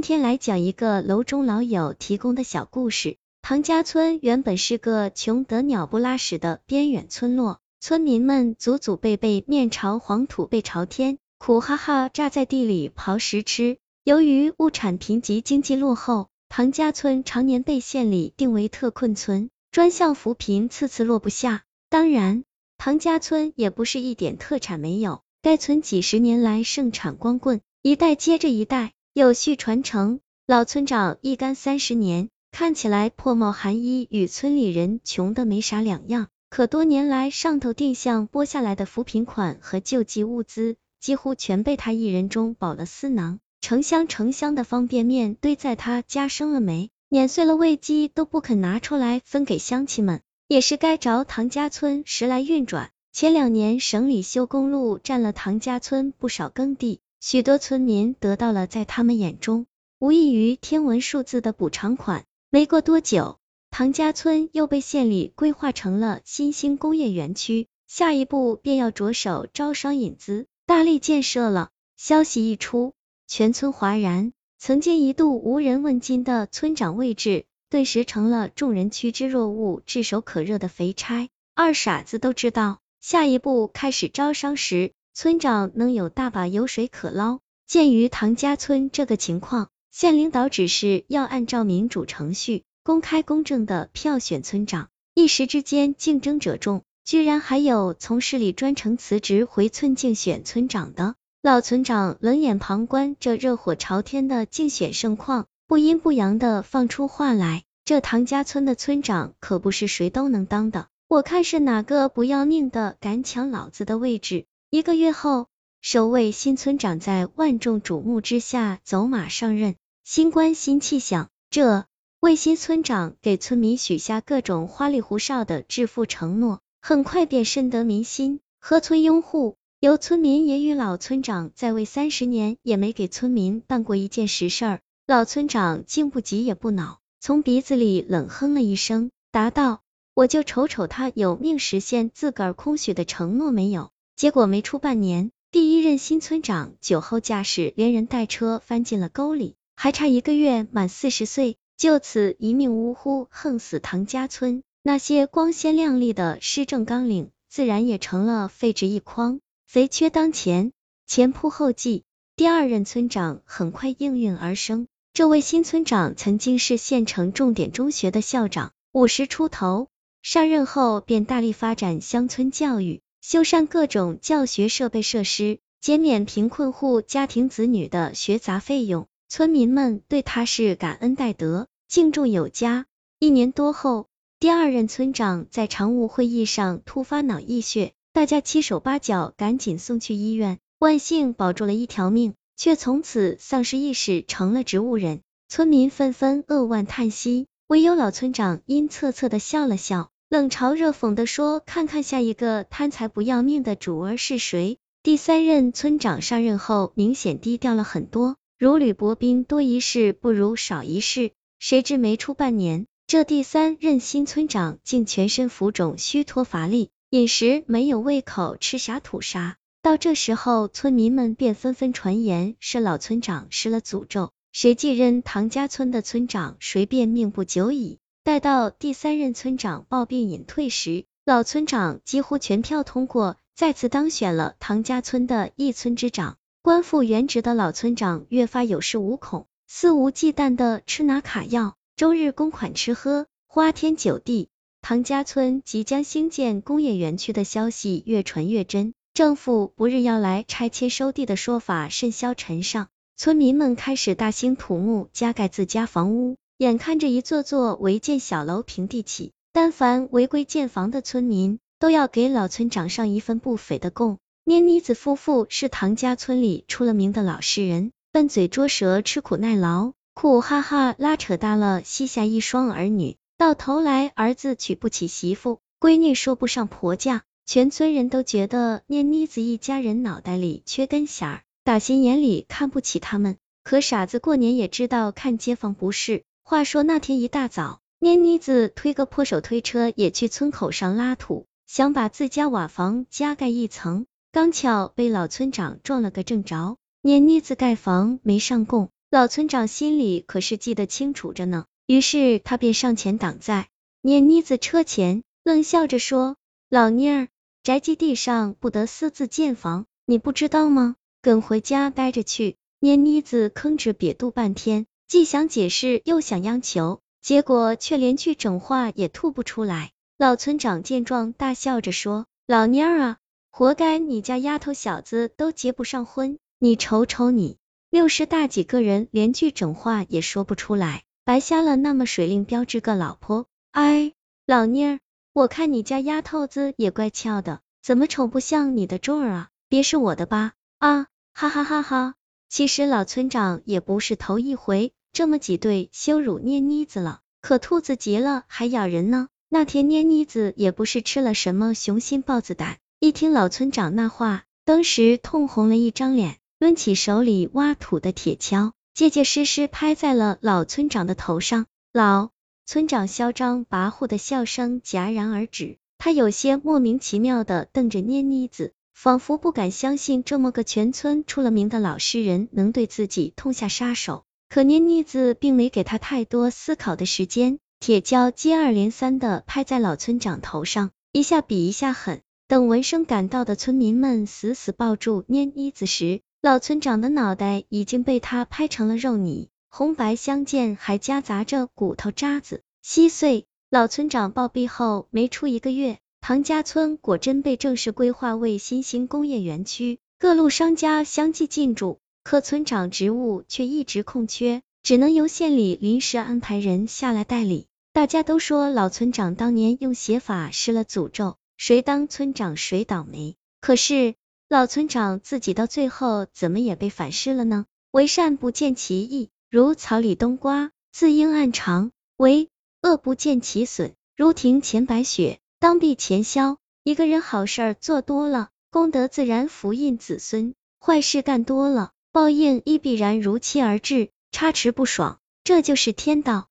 今天来讲一个楼中老友提供的小故事。唐家村原本是个穷得鸟不拉屎的边远村落，村民们祖祖辈辈面朝黄土背朝天，苦哈哈扎在地里刨食吃。由于物产贫瘠，经济落后，唐家村常年被县里定为特困村，专项扶贫次次落不下。当然，唐家村也不是一点特产没有，该村几十年来盛产光棍，一代接着一代。有序传承，老村长一干三十年，看起来破帽寒衣，与村里人穷的没啥两样。可多年来上头定向拨下来的扶贫款和救济物资，几乎全被他一人中饱了私囊。成箱成箱的方便面堆在他家生了霉，碾碎了喂鸡都不肯拿出来分给乡亲们，也是该着唐家村时来运转。前两年省里修公路，占了唐家村不少耕地。许多村民得到了在他们眼中无异于天文数字的补偿款。没过多久，唐家村又被县里规划成了新兴工业园区，下一步便要着手招商引资，大力建设了。消息一出，全村哗然。曾经一度无人问津的村长位置，顿时成了众人趋之若鹜、炙手可热的肥差。二傻子都知道，下一步开始招商时。村长能有大把油水可捞。鉴于唐家村这个情况，县领导指示要按照民主程序，公开公正的票选村长。一时之间竞争者众，居然还有从市里专程辞职回村竞选村长的。老村长冷眼旁观这热火朝天的竞选盛况，不阴不阳的放出话来：这唐家村的村长可不是谁都能当的，我看是哪个不要命的敢抢老子的位置。一个月后，首位新村长在万众瞩目之下走马上任。新官新气象，这位新村长给村民许下各种花里胡哨的致富承诺，很快便深得民心，和村拥护。有村民也与老村长在位三十年，也没给村民办过一件实事儿。老村长竟不急也不恼，从鼻子里冷哼了一声，答道：“我就瞅瞅他有命实现自个儿空许的承诺没有。”结果没出半年，第一任新村长酒后驾驶，连人带车翻进了沟里，还差一个月满四十岁，就此一命呜呼，横死唐家村。那些光鲜亮丽的施政纲领，自然也成了废纸一筐。肥缺当前，前仆后继，第二任村长很快应运而生。这位新村长曾经是县城重点中学的校长，五十出头，上任后便大力发展乡村教育。修缮各种教学设备设施，减免贫困户家庭子女的学杂费用，村民们对他是感恩戴德，敬重有加。一年多后，第二任村长在常务会议上突发脑溢血，大家七手八脚赶紧送去医院，万幸保住了一条命，却从此丧失意识，成了植物人。村民纷纷扼腕叹息，唯有老村长阴恻恻的笑了笑。冷嘲热讽的说：“看看下一个贪财不要命的主儿是谁？”第三任村长上任后，明显低调了很多，如履薄冰，多一事不如少一事。谁知没出半年，这第三任新村长竟全身浮肿，虚脱乏力，饮食没有胃口，吃啥吐啥。到这时候，村民们便纷纷传言是老村长施了诅咒，谁继任唐家村的村长，谁便命不久矣。待到第三任村长暴病隐退时，老村长几乎全票通过，再次当选了唐家村的一村之长。官复原职的老村长越发有恃无恐，肆无忌惮的吃拿卡要，周日公款吃喝，花天酒地。唐家村即将兴建工业园区的消息越传越真，政府不日要来拆迁收地的说法甚嚣尘上，村民们开始大兴土木，加盖自家房屋。眼看着一座座违建小楼平地起，但凡违规建房的村民，都要给老村长上一份不菲的供。捏妮子夫妇是唐家村里出了名的老实人，笨嘴拙舌，吃苦耐劳，苦哈哈拉扯大了膝下一双儿女，到头来儿子娶不起媳妇，闺女说不上婆家，全村人都觉得捏妮子一家人脑袋里缺根弦儿，打心眼里看不起他们。可傻子过年也知道看街坊不是。话说那天一大早，捏妮子推个破手推车也去村口上拉土，想把自家瓦房加盖一层，刚巧被老村长撞了个正着。捏妮子盖房没上供，老村长心里可是记得清楚着呢，于是他便上前挡在念妮子车前，冷笑着说：“老妮儿，宅基地上不得私自建房，你不知道吗？跟回家待着去。”念妮子吭哧瘪肚半天，既想解释又想央求，结果却连句整话也吐不出来。老村长见状，大笑着说：“老蔫儿啊，活该你家丫头小子都结不上婚，你瞅瞅你，六十大几个人连句整话也说不出来，白瞎了那么水灵标致个老婆。哎，老蔫儿，我看你家丫头子也怪俏的，怎么瞅不像你的钟儿啊？别是我的吧？啊，哈哈哈哈！其实老村长也不是头一回这么挤兑羞辱捏妮子了，可兔子急了还咬人呢。那天捏妮子也不是吃了什么雄心豹子胆，一听老村长那话，当时痛红了一张脸，抡起手里挖土的铁锹，结结实实拍在了老村长的头上。老村长嚣张跋扈的笑声戛然而止，他有些莫名其妙的瞪着捏妮子，仿佛不敢相信这么个全村出了名的老实人能对自己痛下杀手。可捏妮子并没给他太多思考的时间。铁锹接二连三的拍在老村长头上，一下比一下狠。等闻声赶到的村民们死死抱住捏妮子时，老村长的脑袋已经被他拍成了肉泥，红白相间，还夹杂着骨头渣子，稀碎。老村长暴毙后没出一个月，唐家村果真被正式规划为新兴工业园区，各路商家相继进驻，可村长职务却一直空缺，只能由县里临时安排人下来代理。大家都说老村长当年用邪法施了诅咒，谁当村长谁倒霉。可是老村长自己到最后怎么也被反噬了呢？为善不见其益，如草里冬瓜，自应暗长；为恶不见其损，如庭前白雪，当避前宵。一个人好事做多了，功德自然福印子孙；坏事干多了，报应亦必然如期而至。插池不爽，这就是天道。